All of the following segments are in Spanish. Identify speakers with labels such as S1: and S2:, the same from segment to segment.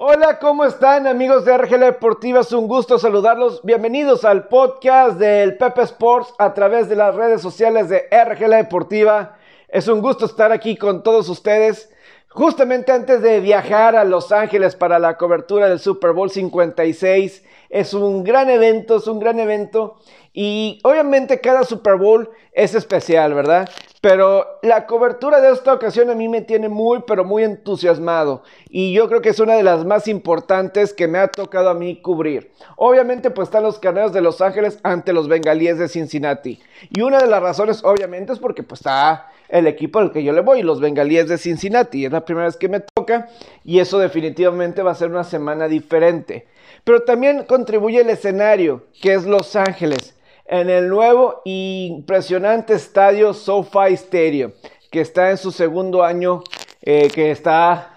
S1: Hola, ¿cómo están amigos de RGL Deportiva? Es un gusto saludarlos. Bienvenidos al podcast del Pepe Sports a través de las redes sociales de RGL Deportiva. Es un gusto estar aquí con todos ustedes. Justamente antes de viajar a Los Ángeles para la cobertura del Super Bowl 56, es un gran evento, es un gran evento y obviamente cada Super Bowl es especial, ¿verdad? Pero la cobertura de esta ocasión a mí me tiene muy, pero muy entusiasmado. Y yo creo que es una de las más importantes que me ha tocado a mí cubrir. Obviamente, pues están los carneros de Los Ángeles ante los bengalíes de Cincinnati. Y una de las razones, obviamente, es porque pues está el equipo al que yo le voy, los bengalíes de Cincinnati. Es la primera vez que me toca y eso definitivamente va a ser una semana diferente. Pero también contribuye el escenario, que es Los Ángeles en el nuevo e impresionante estadio SoFi Stadium, que está en su segundo año, eh, que está,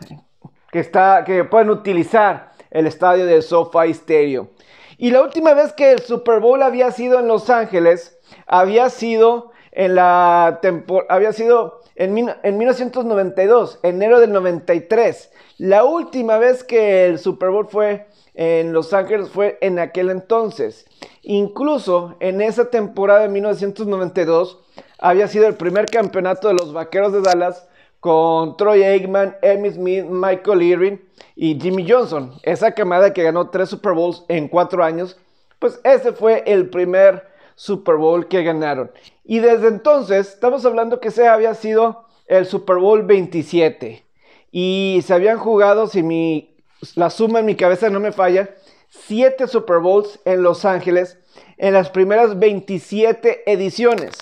S1: que está, que pueden utilizar el estadio del SoFi Stadium. Y la última vez que el Super Bowl había sido en Los Ángeles, había sido en la había sido en, en 1992, enero del 93. La última vez que el Super Bowl fue en Los Ángeles fue en aquel entonces. Incluso en esa temporada de 1992 había sido el primer campeonato de los Vaqueros de Dallas con Troy Aikman, Emmitt Smith, Michael Irving y Jimmy Johnson. Esa camada que ganó tres Super Bowls en cuatro años, pues ese fue el primer Super Bowl que ganaron. Y desde entonces, estamos hablando que ese había sido el Super Bowl 27. Y se habían jugado, si mi, la suma en mi cabeza no me falla, siete Super Bowls en Los Ángeles en las primeras 27 ediciones.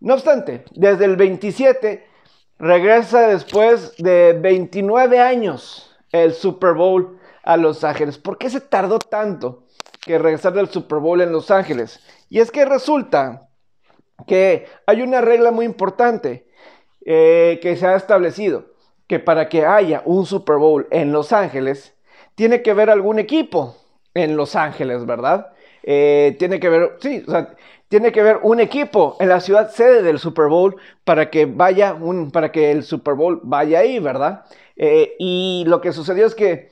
S1: No obstante, desde el 27 regresa después de 29 años el Super Bowl a Los Ángeles. ¿Por qué se tardó tanto que regresar del Super Bowl en Los Ángeles? Y es que resulta que hay una regla muy importante eh, que se ha establecido, que para que haya un Super Bowl en Los Ángeles, tiene que haber algún equipo en Los Ángeles, ¿verdad? Eh, tiene que ver, sí, tiene que ver un equipo en la ciudad sede del Super Bowl para que vaya un, para que el Super Bowl vaya ahí, ¿verdad? Eh, y lo que sucedió es que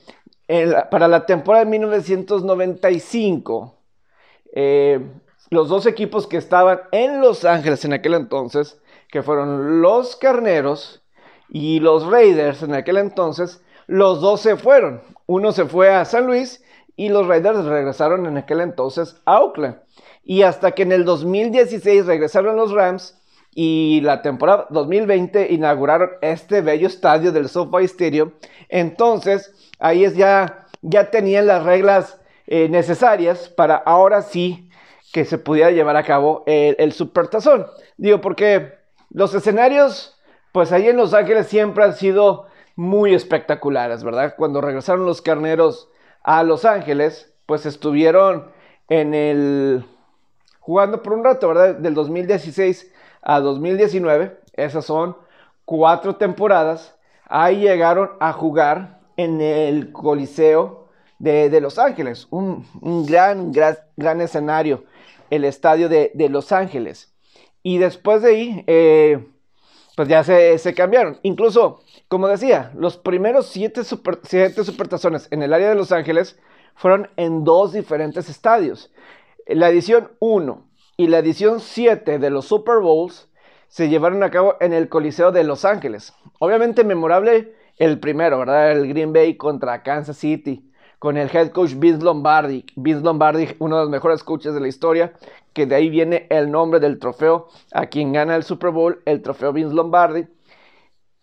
S1: para la temporada de 1995, eh, los dos equipos que estaban en Los Ángeles en aquel entonces, que fueron los Carneros y los Raiders en aquel entonces, los dos se fueron. Uno se fue a San Luis y los Raiders regresaron en aquel entonces a Oakland. Y hasta que en el 2016 regresaron los Rams y la temporada 2020 inauguraron este bello estadio del SoFi Stadium, entonces ahí es ya, ya tenían las reglas eh, necesarias para ahora sí que se pudiera llevar a cabo el, el Supertazón. Digo, porque los escenarios, pues ahí en Los Ángeles siempre han sido muy espectaculares, ¿verdad? Cuando regresaron los carneros a Los Ángeles, pues estuvieron en el jugando por un rato, ¿verdad? Del 2016 a 2019, esas son cuatro temporadas. Ahí llegaron a jugar en el Coliseo de, Los Ángeles, un, gran, gran, escenario, el estadio de, Los Ángeles. Y después de ahí, eh, pues ya se, cambiaron. Incluso como decía, los primeros siete, super, supertazones en el área de Los Ángeles fueron en dos diferentes estadios. La edición 1 y la edición 7 de los Super Bowls se llevaron a cabo en el Coliseo de Los Ángeles. Obviamente memorable el primero, ¿verdad? El Green Bay contra Kansas City con el head coach Vince Lombardi. Vince Lombardi, uno de los mejores coaches de la historia, que de ahí viene el nombre del trofeo a quien gana el Super Bowl, el trofeo Vince Lombardi.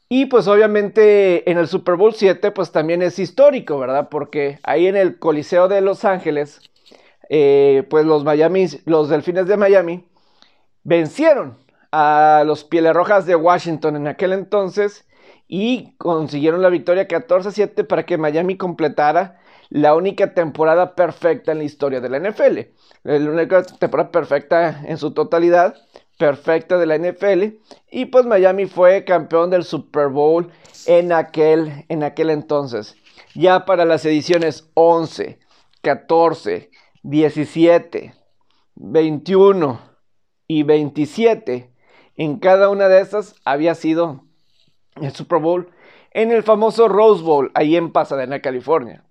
S1: Y pues obviamente en el Super Bowl 7 pues también es histórico, ¿verdad? Porque ahí en el Coliseo de Los Ángeles, eh, pues los Miami, los Delfines de Miami vencieron a los Pieles Rojas de Washington en aquel entonces y consiguieron la victoria 14-7 para que Miami completara la única temporada perfecta en la historia de la NFL. La única temporada perfecta en su totalidad perfecta de la NFL. Y pues Miami fue campeón del Super Bowl en aquel, en aquel entonces. Ya para las ediciones 11, 14, 17, 21 y 27, en cada una de esas había sido el Super Bowl en el famoso Rose Bowl, ahí en Pasadena, California.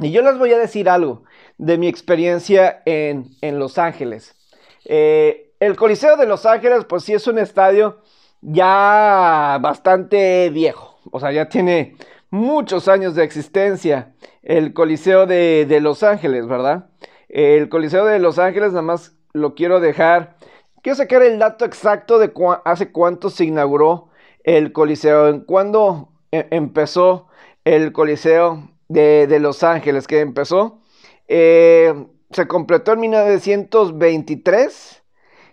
S1: Y yo les voy a decir algo de mi experiencia en, Los Ángeles. Eh, el Coliseo de Los Ángeles, pues sí es un estadio ya bastante viejo, o sea, ya tiene muchos años de existencia el Coliseo de, de Los Ángeles, ¿verdad? El Coliseo de Los Ángeles, nada más lo quiero dejar. Quiero sacar el dato exacto de hace cuánto se inauguró el Coliseo, en cuándo e, empezó el Coliseo de, Los Ángeles, que empezó. Eh, se completó en 1923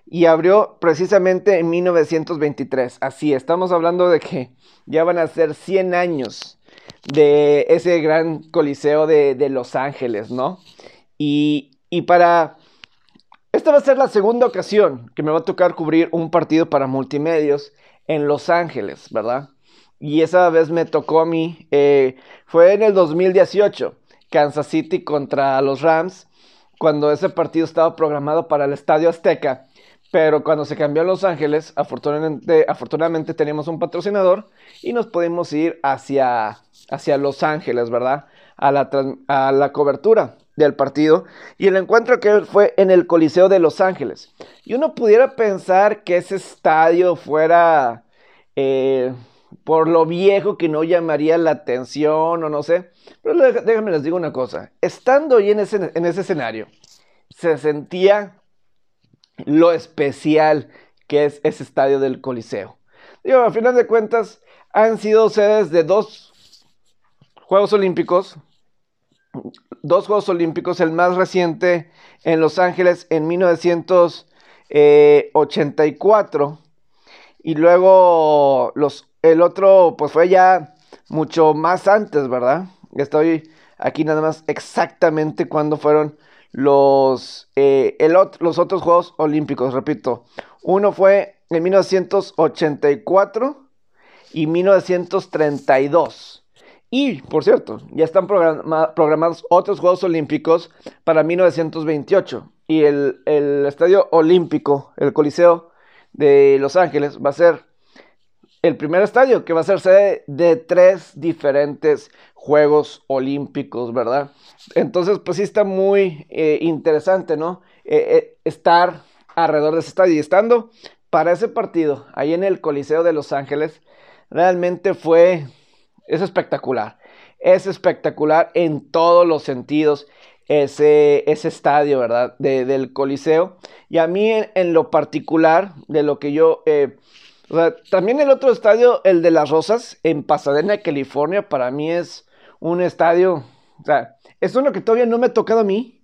S1: y abrió precisamente en 1923. Así, estamos hablando de que ya van a ser 100 años de ese gran coliseo de, Los Ángeles, ¿no? Y, y, para... Esta va a ser la segunda ocasión que me va a tocar cubrir un partido para multimedios en Los Ángeles, ¿verdad? Y esa vez me tocó a mí, eh, fue en el 2018, Kansas City contra los Rams, cuando ese partido estaba programado para el Estadio Azteca. Pero cuando se cambió a Los Ángeles, afortunadamente, afortunadamente teníamos un patrocinador y nos pudimos ir hacia, hacia Los Ángeles, ¿verdad? A la, a la cobertura del partido y el encuentro que fue en el Coliseo de Los Ángeles. Y uno pudiera pensar que ese estadio fuera eh, por lo viejo que no llamaría la atención o no sé. Pero déjenme les digo una cosa. Estando ahí en ese, en ese escenario, se sentía lo especial que es ese estadio del Coliseo. Digo, a final de cuentas, han sido sedes de dos Juegos Olímpicos, dos Juegos Olímpicos, el más reciente en Los Ángeles en 1984 y luego los, el otro pues fue ya mucho más antes, ¿verdad? Estoy aquí nada más exactamente cuando fueron los, eh, los otros Juegos Olímpicos, repito. Uno fue en 1984 y 1932. Y, por cierto, ya están programados otros Juegos Olímpicos para 1928. Y el, el, Estadio Olímpico, el Coliseo de Los Ángeles, va a ser el primer estadio que va a ser sede de tres diferentes Juegos Olímpicos, ¿verdad? Entonces, pues sí está muy eh, interesante, ¿no? Eh, eh, estar alrededor de ese estadio y estando para ese partido ahí en el Coliseo de Los Ángeles, realmente fue es espectacular. Es espectacular en todos los sentidos ese, ese estadio, ¿verdad? del Coliseo. Y a mí en, lo particular, de lo que yo... Eh, también el otro estadio, el de las Rosas, en Pasadena, California, para mí es un estadio... O sea, es uno que todavía no me ha tocado a mí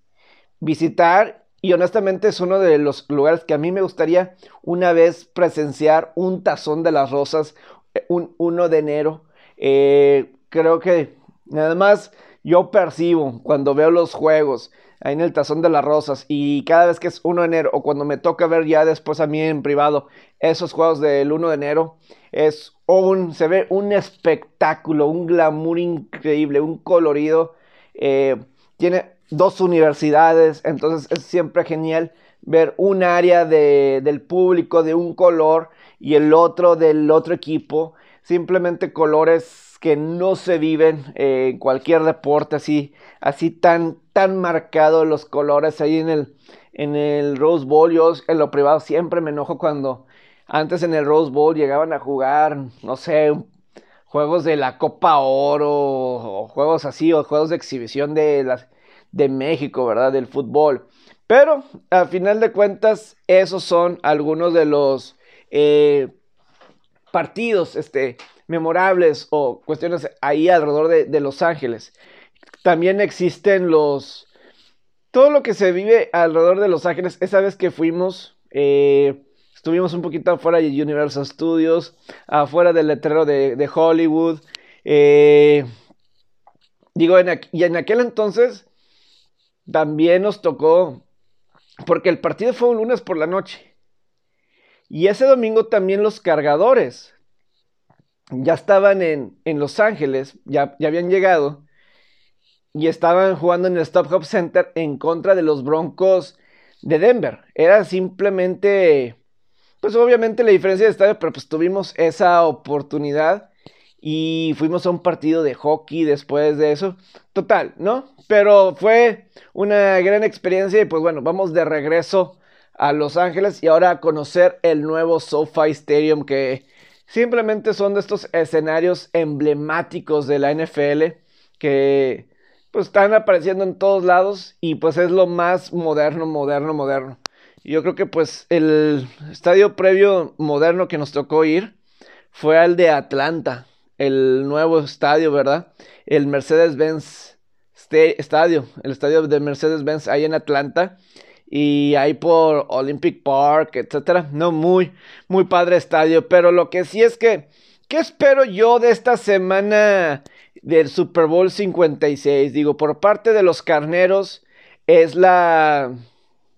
S1: visitar y honestamente es uno de los lugares que a mí me gustaría una vez presenciar un tazón de las rosas, eh, un 1 de enero. Eh, creo que nada más yo percibo cuando veo los juegos ahí en el Tazón de las Rosas y cada vez que es 1 de enero o cuando me toca ver ya después a mí en privado esos juegos del 1 de enero, es un, se ve un espectáculo, un glamour increíble, un colorido. Eh, tiene dos universidades, entonces es siempre genial ver un área del público de un color y el otro del otro equipo simplemente colores que no se viven en cualquier deporte así, así tan, tan marcados los colores ahí en el, en el Rose Bowl. Yo en lo privado siempre me enojo cuando antes en el Rose Bowl llegaban a jugar, no sé, juegos de la Copa Oro o juegos así, o juegos de exhibición de, las, de México, ¿verdad? Del fútbol. Pero al final de cuentas, esos son algunos de los eh, partidos este, memorables o cuestiones ahí alrededor de, Los Ángeles. También existen los... Todo lo que se vive alrededor de Los Ángeles, esa vez que fuimos, eh, estuvimos un poquito afuera de Universal Studios, afuera del letrero de, Hollywood. Eh, digo, y en aquel entonces también nos tocó, porque el partido fue un lunes por la noche. Y ese domingo también los cargadores ya estaban en, Los Ángeles, ya, ya, habían llegado y estaban jugando en el Stop Hop Center en contra de los Broncos de Denver. Era simplemente, pues obviamente la diferencia de estadio, pero pues tuvimos esa oportunidad y fuimos a un partido de hockey después de eso. Total, ¿no? Pero fue una gran experiencia y pues bueno, vamos de regreso a Los Ángeles y ahora a conocer el nuevo SoFi Stadium que simplemente son de estos escenarios emblemáticos de la NFL que pues están apareciendo en todos lados y pues es lo más moderno, moderno, moderno. Yo creo que pues el estadio previo moderno que nos tocó ir fue al de Atlanta, el nuevo estadio, ¿verdad? El Mercedes-Benz Estadio, el estadio de Mercedes-Benz ahí en Atlanta y ahí por Olympic Park, etcétera. No, muy, muy padre estadio, pero lo que sí es que, ¿qué espero yo de esta semana del Super Bowl 56? Digo, por parte de los carneros, es la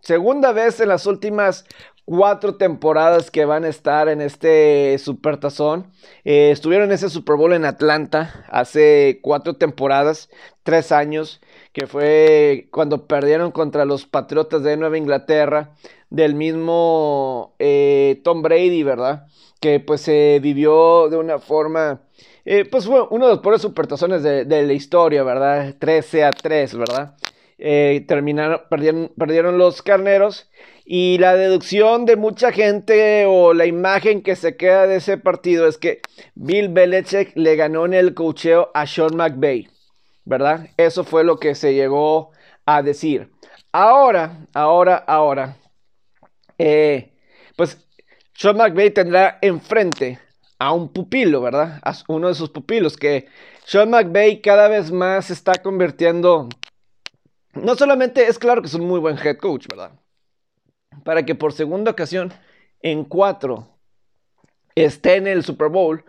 S1: segunda vez en las últimas cuatro temporadas que van a estar en este Supertazón. Eh, estuvieron en ese Super Bowl en Atlanta hace cuatro temporadas, tres años, que fue cuando perdieron contra los Patriotas de Nueva Inglaterra, del mismo eh, Tom Brady, ¿verdad? Que pues se vivió de una forma... Eh, pues fue uno de los peores supertazones de, de la historia, ¿verdad? 13 a 3, ¿verdad? Eh, terminaron, perdieron, perdieron los carneros. Y la deducción de mucha gente o la imagen que se queda de ese partido es que Bill Belichick le ganó en el cocheo a Sean McVay, ¿verdad? Eso fue lo que se llegó a decir. Ahora, ahora, ahora, eh, pues Sean McVay tendrá enfrente a un pupilo, ¿verdad? A uno de sus pupilos, que Sean McVay cada vez más se está convirtiendo no solamente es claro que es un muy buen head coach, ¿verdad? Para que por segunda ocasión en cuatro esté en el Super Bowl,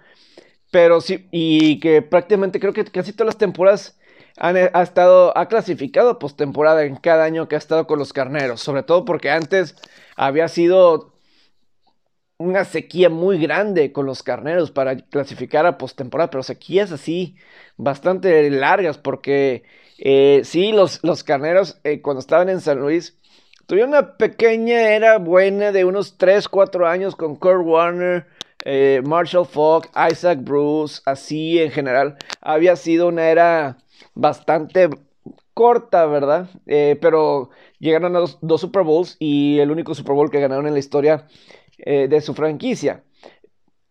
S1: pero sí, y que prácticamente creo que casi todas las temporadas han, ha estado, ha clasificado postemporada en cada año que ha estado con los carneros, sobre todo porque antes había sido una sequía muy grande con los carneros para clasificar a postemporada, pero sequías así bastante largas porque eh, sí, los, los carneros eh, cuando estaban en San Luis tuvieron una pequeña era buena de unos 3, 4 años con Kurt Warner, eh, Marshall Falk, Isaac Bruce, así en general. Había sido una era bastante corta, ¿verdad? pero llegaron a dos, dos, Super Bowls y el único Super Bowl que ganaron en la historia de su franquicia.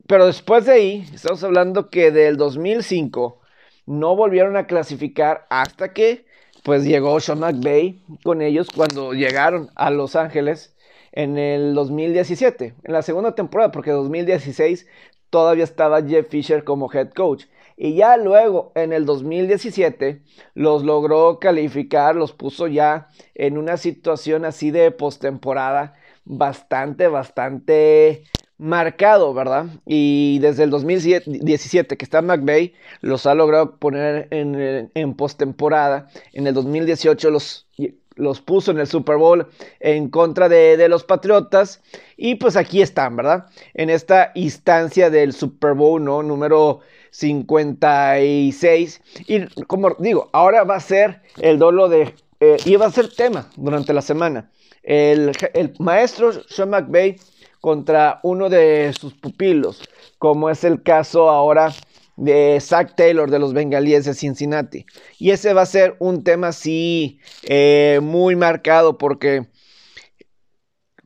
S1: Pero después de ahí, estamos hablando que del 2005 no volvieron a clasificar hasta que pues llegó Sean McVay con ellos cuando llegaron a Los Ángeles en el 2017, en la segunda temporada, porque en 2016 todavía estaba Jeff Fisher como head coach. Y ya luego, en el 2017, los logró calificar, los puso ya en una situación así de postemporada bastante, bastante marcado, ¿verdad? Y desde el 2017 que está McVeigh los ha logrado poner en, en postemporada. En el 2018 los, los puso en el Super Bowl en contra de, los Patriotas. Y pues aquí están, ¿verdad? En esta instancia del Super Bowl, ¿no? Número 56. Y como digo, ahora va a ser el dolo de... Eh, y va a ser tema durante la semana. El, el maestro Sean McVeigh contra uno de sus pupilos, como es el caso ahora de Zach Taylor de los Bengalíes de Cincinnati. Y ese va a ser un tema así eh, muy marcado porque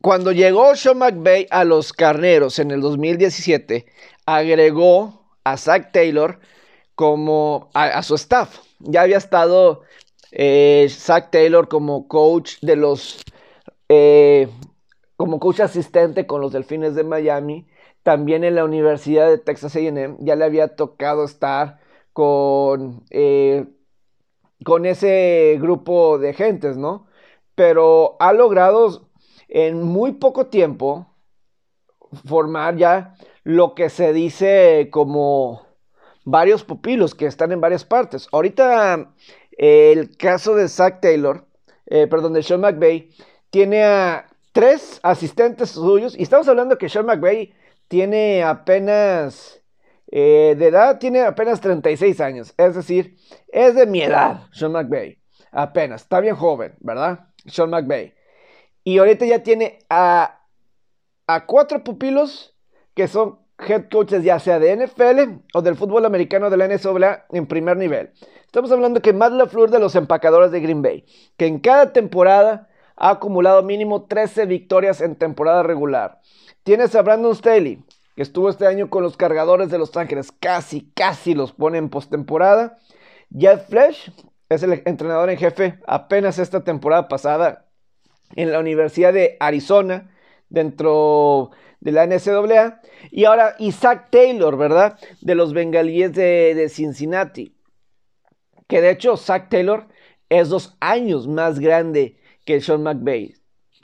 S1: cuando llegó Sean McVay a los Carneros en el 2017, agregó a Zach Taylor como a, su staff. Ya había estado eh, Zach Taylor como coach de los eh, como coach asistente con los Delfines de Miami. También en la Universidad de Texas AM ya le había tocado estar con, eh, con ese grupo de gentes, ¿no? Pero ha logrado en muy poco tiempo formar ya lo que se dice como varios pupilos que están en varias partes. Ahorita el caso de Zach Taylor, eh, perdón, de Sean McVay, tiene a tres asistentes suyos. Y estamos hablando que Sean McVay tiene apenas, eh, de edad, tiene apenas 36 años. Es decir, es de mi edad, Sean McVay. Apenas, está bien joven, ¿verdad? Sean McVay. Y ahorita ya tiene a, a cuatro pupilos que son head coaches ya sea de NFL o del fútbol americano de la NCAA en primer nivel. Estamos hablando que Matt LaFleur de los empacadores de Green Bay, que en cada temporada ha acumulado mínimo 13 victorias en temporada regular. Tienes a Brandon Staley, que estuvo este año con los cargadores de Los Ángeles, casi, casi los pone en postemporada. Jeff Flesh es el entrenador en jefe apenas esta temporada pasada en la Universidad de Arizona, dentro de la NCAA. Y ahora Isaac Taylor, ¿verdad? De los bengalíes de, Cincinnati. Que de hecho, Zach Taylor es dos años más grande que Sean McVay.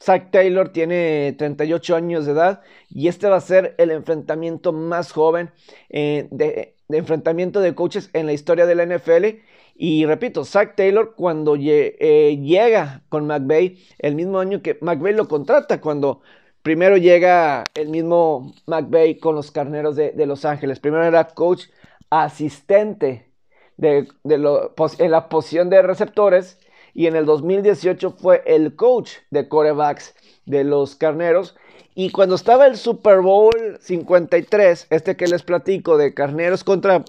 S1: Zach Taylor tiene 38 años de edad y este va a ser el enfrentamiento más joven eh, de, enfrentamiento de coaches en la historia de la NFL. Y repito, Zach Taylor cuando eh, llega con McVay, el mismo año que McVay lo contrata, cuando Primero llega el mismo McVeigh con los carneros de, Los Ángeles. Primero era coach asistente en la posición de receptores y en el 2018 fue el coach de corebacks de los carneros. Y cuando estaba el Super Bowl 53, este que les platico de carneros contra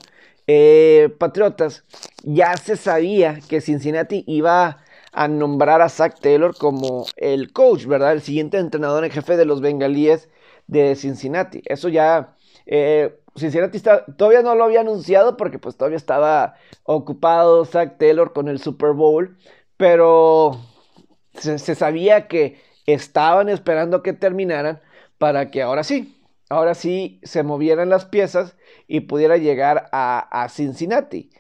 S1: eh, patriotas, ya se sabía que Cincinnati iba a nombrar a Zach Taylor como el coach, ¿verdad? El siguiente entrenador en jefe de los bengalíes de Cincinnati. Eso ya, eh, Cincinnati todavía no lo había anunciado porque pues todavía estaba ocupado Zach Taylor con el Super Bowl, pero se, sabía que estaban esperando que terminaran para que ahora sí, ahora sí se movieran las piezas y pudiera llegar a Cincinnati.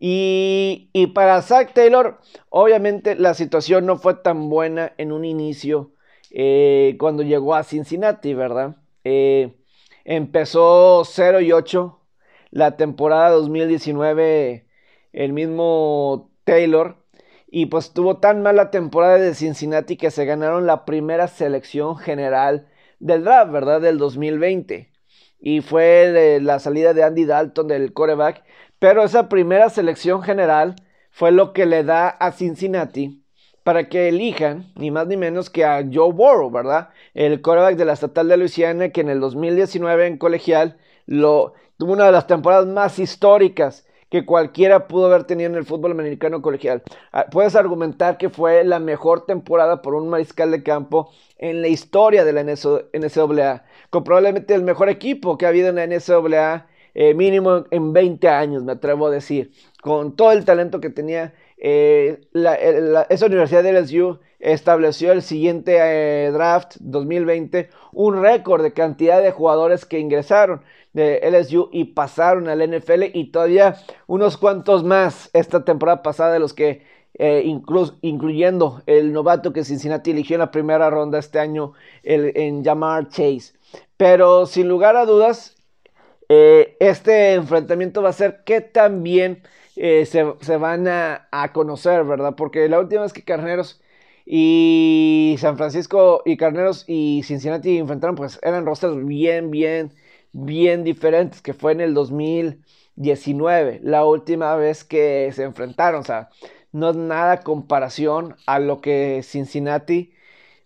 S1: Y, para Zach Taylor, obviamente la situación no fue tan buena en un inicio eh, cuando llegó a Cincinnati, ¿verdad? Eh, empezó 0 y 8 la temporada 2019, el mismo Taylor, y pues tuvo tan mala temporada de Cincinnati que se ganaron la primera selección general del draft, ¿verdad? Del 2020. Y fue la salida de Andy Dalton del coreback pero esa primera selección general fue lo que le da a Cincinnati para que elijan ni más ni menos que a Joe Burrow, ¿verdad? El quarterback de la estatal de Luisiana que en el 2019 en colegial lo, tuvo una de las temporadas más históricas que cualquiera pudo haber tenido en el fútbol americano colegial. Ah, puedes argumentar que fue la mejor temporada por un mariscal de campo en la historia de la NCAA, con probablemente el mejor equipo que ha habido en la NCAA eh, mínimo en 20 años, me atrevo a decir, con todo el talento que tenía. Eh, esa universidad de LSU estableció el siguiente eh, draft 2020 un récord de cantidad de jugadores que ingresaron de LSU y pasaron al NFL y todavía unos cuantos más esta temporada pasada de los que incluyendo el novato que Cincinnati eligió en la primera ronda este año el, en Jamar Chase. Pero sin lugar a dudas, eh, este enfrentamiento va a ser que también eh, se, van a, conocer, ¿verdad? Porque la última vez que Carneros y San Francisco y Carneros y Cincinnati enfrentaron, pues eran rosters bien, bien, bien diferentes, que fue en el 2019, la última vez que se enfrentaron, o sea, no es nada comparación a lo que Cincinnati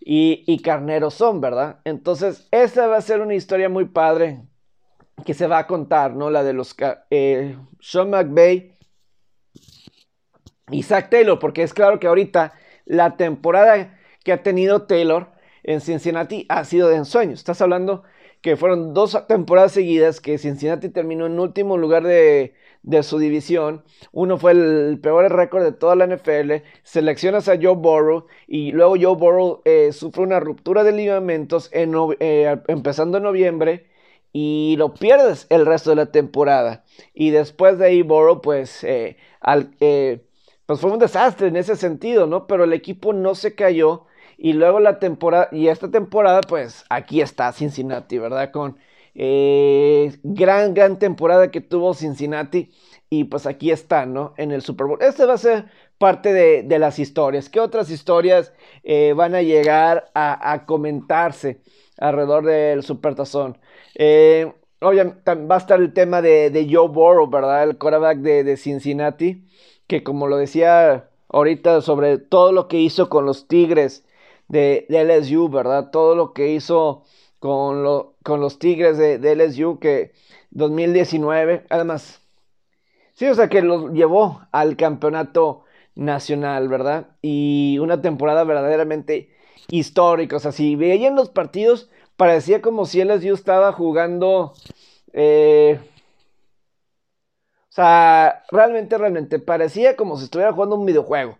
S1: y, Carneros son, ¿verdad? Entonces, esta va a ser una historia muy padre que se va a contar, ¿no? La de los eh, Sean McVay Zach Taylor, porque es claro que ahorita la temporada que ha tenido Taylor en Cincinnati ha sido de ensueño. Estás hablando que fueron dos temporadas seguidas que Cincinnati terminó en último lugar de, su división. Uno fue el peor récord de toda la NFL. Seleccionas a Joe Burrow y luego Joe Burrow eh, sufre una ruptura de ligamentos en, eh, empezando en noviembre y lo pierdes el resto de la temporada. Y después de ahí, Borough, pues, eh, eh, pues fue un desastre en ese sentido, ¿no? Pero el equipo no se cayó. Y luego la temporada, y esta temporada, pues aquí está Cincinnati, ¿verdad? Con eh, gran, gran temporada que tuvo Cincinnati. Y pues aquí está, ¿no? En el Super Bowl. Este va a ser parte de, las historias. ¿Qué otras historias van a llegar a, comentarse alrededor del Super Tazón? Eh, obviamente va a estar el tema de, Joe Burrow, ¿verdad? El quarterback de, Cincinnati, que como lo decía ahorita sobre todo lo que hizo con los Tigres de, LSU, ¿verdad? Todo lo que hizo con, los Tigres de, de, LSU que 2019, además, sí, o sea, que los llevó al campeonato nacional, ¿verdad? Y una temporada verdaderamente histórica, o sea, si veían los partidos, parecía como si LSU estaba jugando... Eh, o sea, realmente, realmente parecía como si estuviera jugando un videojuego.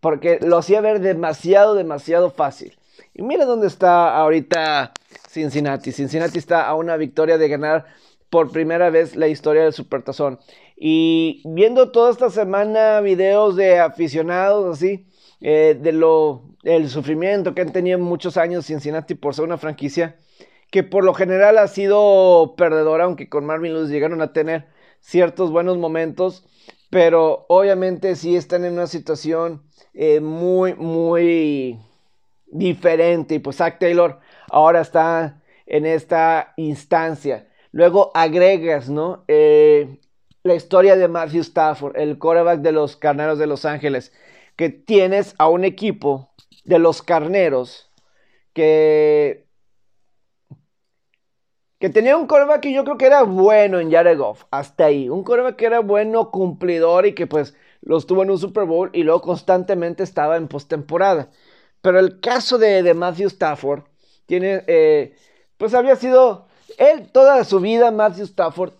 S1: Porque lo hacía ver demasiado, demasiado fácil. Y mira dónde está ahorita Cincinnati. Cincinnati está a una victoria de ganar por primera vez la historia del Supertazón. Y viendo toda esta semana videos de aficionados así, eh, de lo, el sufrimiento que han tenido muchos años Cincinnati por ser una franquicia que por lo general ha sido perdedora, aunque con Marvin Lewis llegaron a tener ciertos buenos momentos, pero obviamente sí están en una situación eh, muy, muy diferente. Y pues Zach Taylor ahora está en esta instancia. Luego agregas, ¿no? Eh, la historia de Matthew Stafford, el quarterback de los Carneros de Los Ángeles, que tienes a un equipo de los Carneros que que tenía un coreback que yo creo que era bueno en Jared hasta ahí. Un coreback que era bueno, cumplidor y que pues los tuvo en un Super Bowl y luego constantemente estaba en postemporada. Pero el caso de, Matthew Stafford tiene, eh, pues había sido, él toda su vida, Matthew Stafford,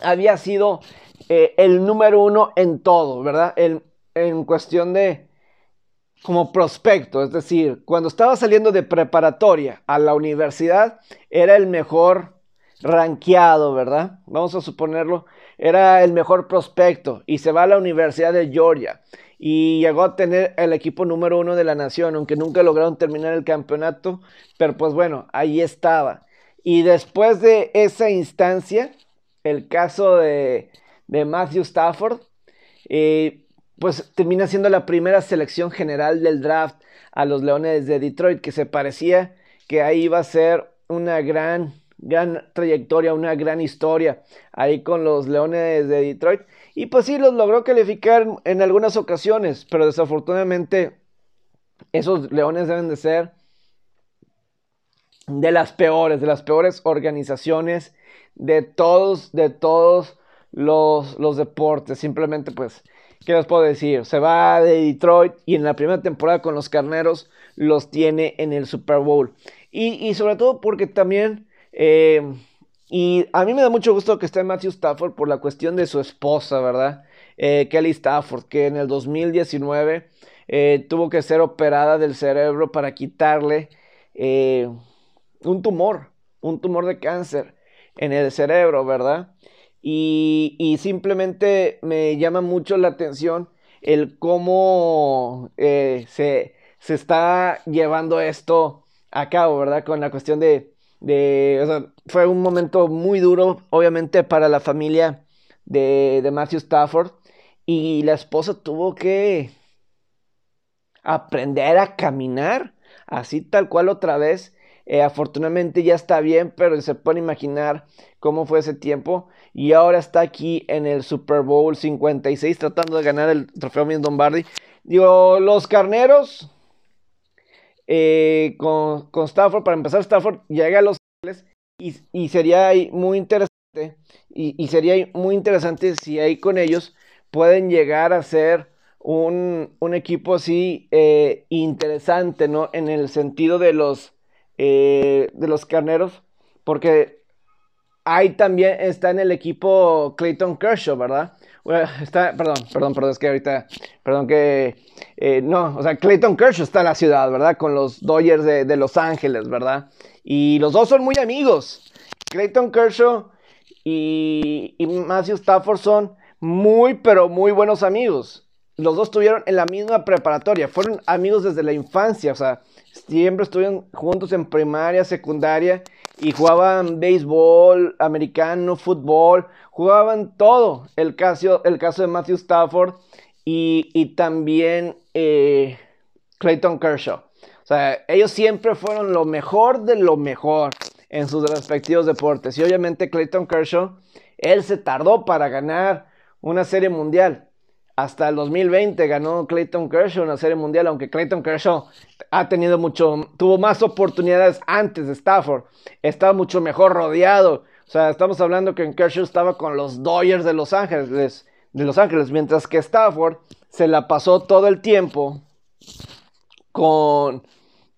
S1: había sido eh, el número uno en todo, ¿verdad? en cuestión de, como prospecto, es decir, cuando estaba saliendo de preparatoria a la universidad, era el mejor rankeado, ¿verdad? Vamos a suponerlo, era el mejor prospecto y se va a la Universidad de Georgia y llegó a tener el equipo número uno de la nación, aunque nunca lograron terminar el campeonato, pero pues bueno, ahí estaba. Y después de esa instancia, el caso de, de Matthew Stafford, eh, pues termina siendo la primera selección general del draft a los Leones de Detroit, que se parecía que ahí iba a ser una gran, gran trayectoria, una gran historia ahí con los Leones de Detroit. Y pues sí, los logró calificar en algunas ocasiones, pero desafortunadamente esos Leones deben de ser de las peores, de las peores organizaciones de todos, de todos los, los deportes. Simplemente pues ¿Qué les puedo decir? Se va de Detroit y en la primera temporada con los Carneros los tiene en el Super Bowl. Y, sobre todo porque también, eh, y a mí me da mucho gusto que esté Matthew Stafford por la cuestión de su esposa, ¿verdad? Eh, Kelly Stafford, que en el 2019 eh, tuvo que ser operada del cerebro para quitarle un tumor, un tumor de cáncer en el cerebro, ¿verdad? Y, simplemente me llama mucho la atención el cómo eh, se, está llevando esto a cabo, ¿verdad? Con la cuestión de, de o sea, fue un momento muy duro, obviamente, para la familia de, de Matthew Stafford. Y la esposa tuvo que aprender a caminar, así tal cual otra vez. Eh, afortunadamente ya está bien, pero se puede imaginar cómo fue ese tiempo. Y ahora está aquí en el Super Bowl 56 tratando de ganar el trofeo Vince Lombardi. Digo, los carneros eh, con, Stafford, para empezar, Stafford llega a los y, y sería muy interesante. Y, sería muy interesante si ahí con ellos pueden llegar a ser un, equipo así eh, interesante, ¿no? En el sentido de los eh, de los carneros, porque ahí también está en el equipo Clayton Kershaw, ¿verdad? está, perdón, perdón, perdón, es que ahorita, perdón que, eh, no, o sea, Clayton Kershaw está en la ciudad, ¿verdad? Con los Dodgers de, Los Ángeles, ¿verdad? Y los dos son muy amigos. Clayton Kershaw y, y Matthew Stafford son muy, pero muy buenos amigos. Los dos estuvieron en la misma preparatoria, fueron amigos desde la infancia, o sea, siempre estuvieron juntos en primaria, secundaria y jugaban béisbol, americano, fútbol, jugaban todo. El caso, el caso de Matthew Stafford y, también eh, Clayton Kershaw. O sea, ellos siempre fueron lo mejor de lo mejor en sus respectivos deportes. Y obviamente Clayton Kershaw, él se tardó para ganar una serie mundial. Hasta el 2020 ganó Clayton Kershaw una serie mundial, aunque Clayton Kershaw ha tenido mucho, tuvo más oportunidades antes de Stafford, estaba mucho mejor rodeado. O sea, estamos hablando que Kershaw estaba con los Dodgers de Los Ángeles, de Los Ángeles, mientras que Stafford se la pasó todo el tiempo con,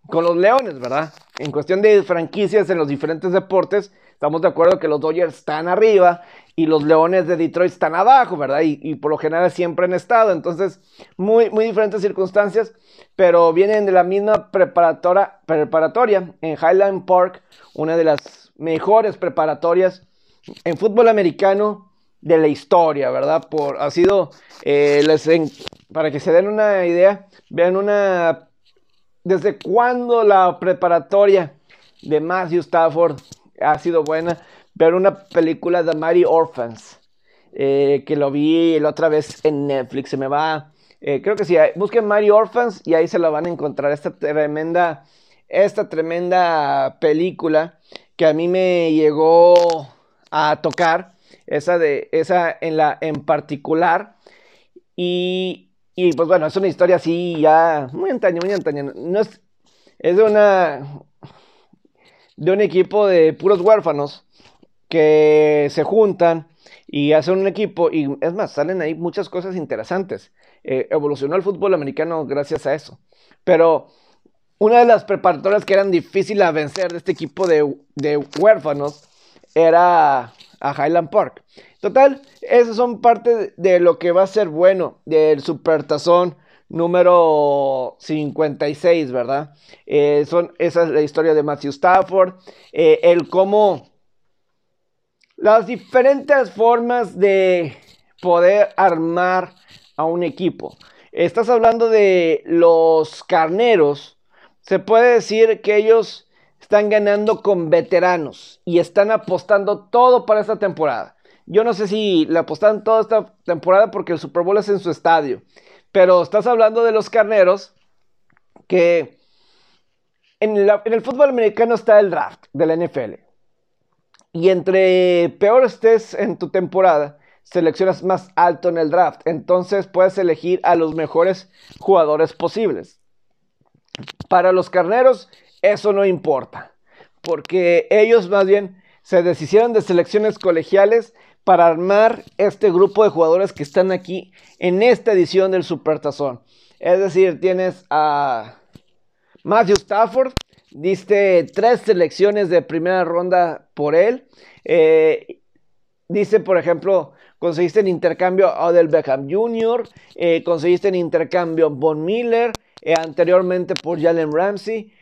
S1: con los Leones, ¿verdad? En cuestión de franquicias en los diferentes deportes, estamos de acuerdo que los Dodgers están arriba y los Leones de Detroit están abajo, ¿verdad? Y, por lo general siempre han estado. Entonces, muy, muy diferentes circunstancias, pero vienen de la misma preparatoria, preparatoria en Highland Park, una de las mejores preparatorias en fútbol americano de la historia, ¿verdad? Por, ha sido, eh, les para que se den una idea, vean una, desde cuándo la preparatoria de Matthew Stafford ha sido buena ver una película de Mighty Orphans, eh, que lo vi la otra vez en Netflix, se me va, eh, creo que sí, busquen Mighty Orphans y ahí se lo van a encontrar, esta tremenda, esta tremenda película que a mí me llegó a tocar, esa de, esa en la, en particular, y, y pues bueno, es una historia así ya muy antaño, muy antaño, no es, es de una, de un equipo de puros huérfanos, que se juntan y hacen un equipo y es más, salen ahí muchas cosas interesantes. Eh, evolucionó el fútbol americano gracias a eso. Pero una de las preparatorias que eran difíciles a vencer de este equipo de, huérfanos era a Highland Park. Total, esos son parte de lo que va a ser bueno del Supertazón número 56, ¿verdad? Eh, son, esa es la historia de Matthew Stafford, eh, el cómo las diferentes formas de poder armar a un equipo. Estás hablando de los carneros. Se puede decir que ellos están ganando con veteranos y están apostando todo para esta temporada. Yo no sé si le apostan toda esta temporada porque el Super Bowl es en su estadio. Pero estás hablando de los carneros que en, en el fútbol americano está el draft de la NFL. Y entre peor estés en tu temporada, seleccionas más alto en el draft. Entonces puedes elegir a los mejores jugadores posibles. Para los carneros, eso no importa. Porque ellos más bien se deshicieron de selecciones colegiales para armar este grupo de jugadores que están aquí en esta edición del Supertazón. Es decir, tienes a Matthew Stafford, Diste tres selecciones de primera ronda por él. Eh, dice, por ejemplo, conseguiste en intercambio a Odell Beckham Jr., eh, conseguiste en intercambio Von Miller, eh, anteriormente por Jalen Ramsey.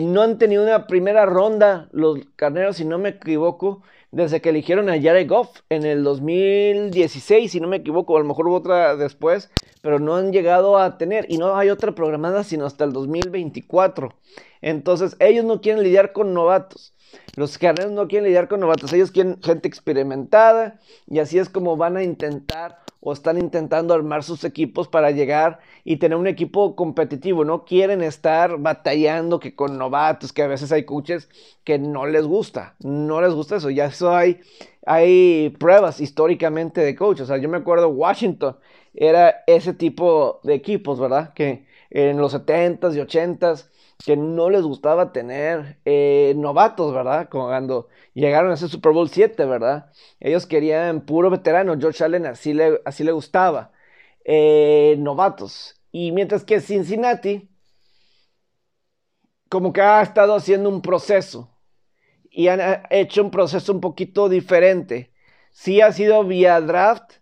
S1: no han tenido una primera ronda los carneros, si no me equivoco, desde que eligieron a Jared Goff en el 2016, si no me equivoco, a lo mejor hubo otra después, pero no han llegado a tener y no hay otra programada sino hasta el 2024. Entonces, ellos no quieren lidiar con novatos. Los carneros no quieren lidiar con novatos, ellos quieren gente experimentada y así es como van a intentar o están intentando armar sus equipos para llegar y tener un equipo competitivo. No quieren estar batallando que con novatos, que a veces hay coaches que no les gusta, no les gusta eso. Ya eso hay, hay pruebas históricamente de coaches. O sea, yo me acuerdo Washington era ese tipo de equipos, ¿verdad? Que en los 70s y 80s que no les gustaba tener eh, novatos, ¿verdad? Cuando llegaron a ese Super Bowl 7, ¿verdad? Ellos querían puro veterano, George Allen así le, así le gustaba, eh, novatos. Y mientras que Cincinnati, como que ha estado haciendo un proceso y han eh, hecho un proceso un poquito diferente. Sí ha sido vía draft,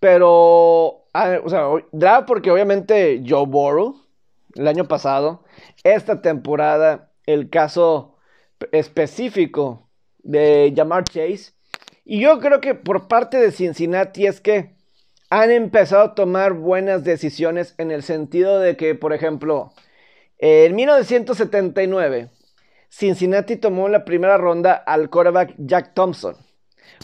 S1: pero, ah, o sea, draft porque obviamente Joe Burrow, el año pasado, esta temporada, el caso específico de Jamar Chase. Y yo creo que por parte de Cincinnati es que han empezado a tomar buenas decisiones en el sentido de que, por ejemplo, en 1979, Cincinnati tomó la primera ronda al quarterback Jack Thompson.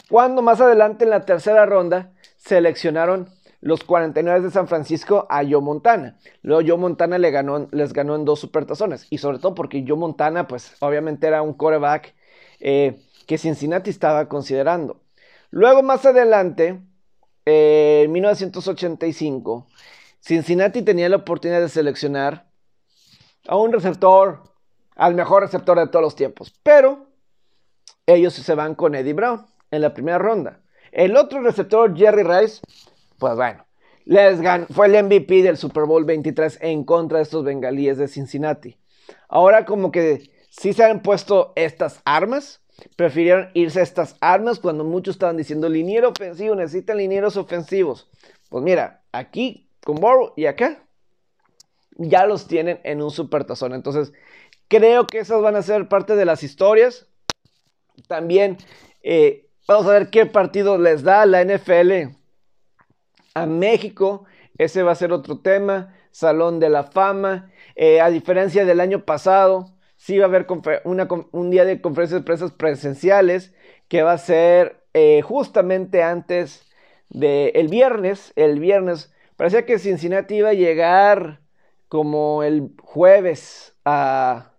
S1: Cuando más adelante en la tercera ronda seleccionaron los 49 de San Francisco a Joe Montana. Luego Joe Montana le ganó, les ganó en dos supertazones. Y sobre todo porque Joe Montana, pues obviamente era un quarterback eh, que Cincinnati estaba considerando. Luego más adelante, eh, en 1985, Cincinnati tenía la oportunidad de seleccionar a un receptor, al mejor receptor de todos los tiempos, pero ellos se van con Eddie Brown en la primera ronda. El otro receptor, Jerry Rice, pues bueno, les fue el MVP del Super Bowl 23 en contra de estos bengalíes de Cincinnati. Ahora como que sí se han puesto estas armas, prefirieron irse a estas armas cuando muchos estaban diciendo liniero ofensivo, necesitan linieros ofensivos. Pues mira, aquí con Burrow y acá ya los tienen en un supertazón. Entonces, creo que esas van a ser parte de las historias. También eh, vamos a ver qué partido les da la NFL a México. Ese va a ser otro tema. Salón de la Fama. Eh, a diferencia del año pasado, sí va a haber un día de conferencias de prensa presenciales que va a ser eh, justamente antes del viernes. El viernes parecía que Cincinnati iba a llegar como el jueves a,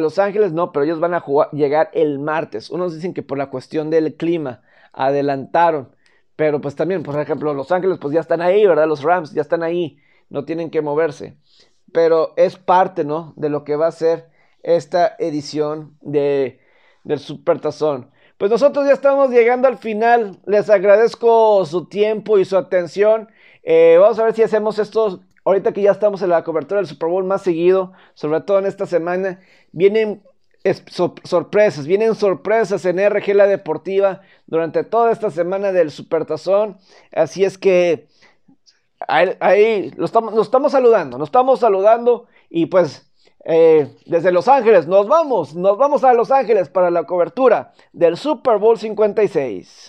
S1: Los Ángeles, no, pero ellos van a llegar el martes. Unos dicen que por la cuestión del clima adelantaron, pero pues también, por ejemplo, Los Ángeles pues ya están ahí, ¿verdad? Los Rams ya están ahí, no tienen que moverse. Pero es parte, ¿no? De lo que va a ser esta edición de, del Supertazón. Pues nosotros ya estamos llegando al final. Les agradezco su tiempo y su atención. Eh, vamos a ver si hacemos estos ahorita que ya estamos en la cobertura del Super Bowl más seguido, sobre todo en esta semana, vienen sorpresas, vienen sorpresas en RG La Deportiva durante toda esta semana del Supertazón. Así es que ahí, lo estamos, nos estamos saludando, nos estamos saludando y pues eh, desde Los Ángeles nos vamos, nos vamos a Los Ángeles para la cobertura del Super Bowl 56.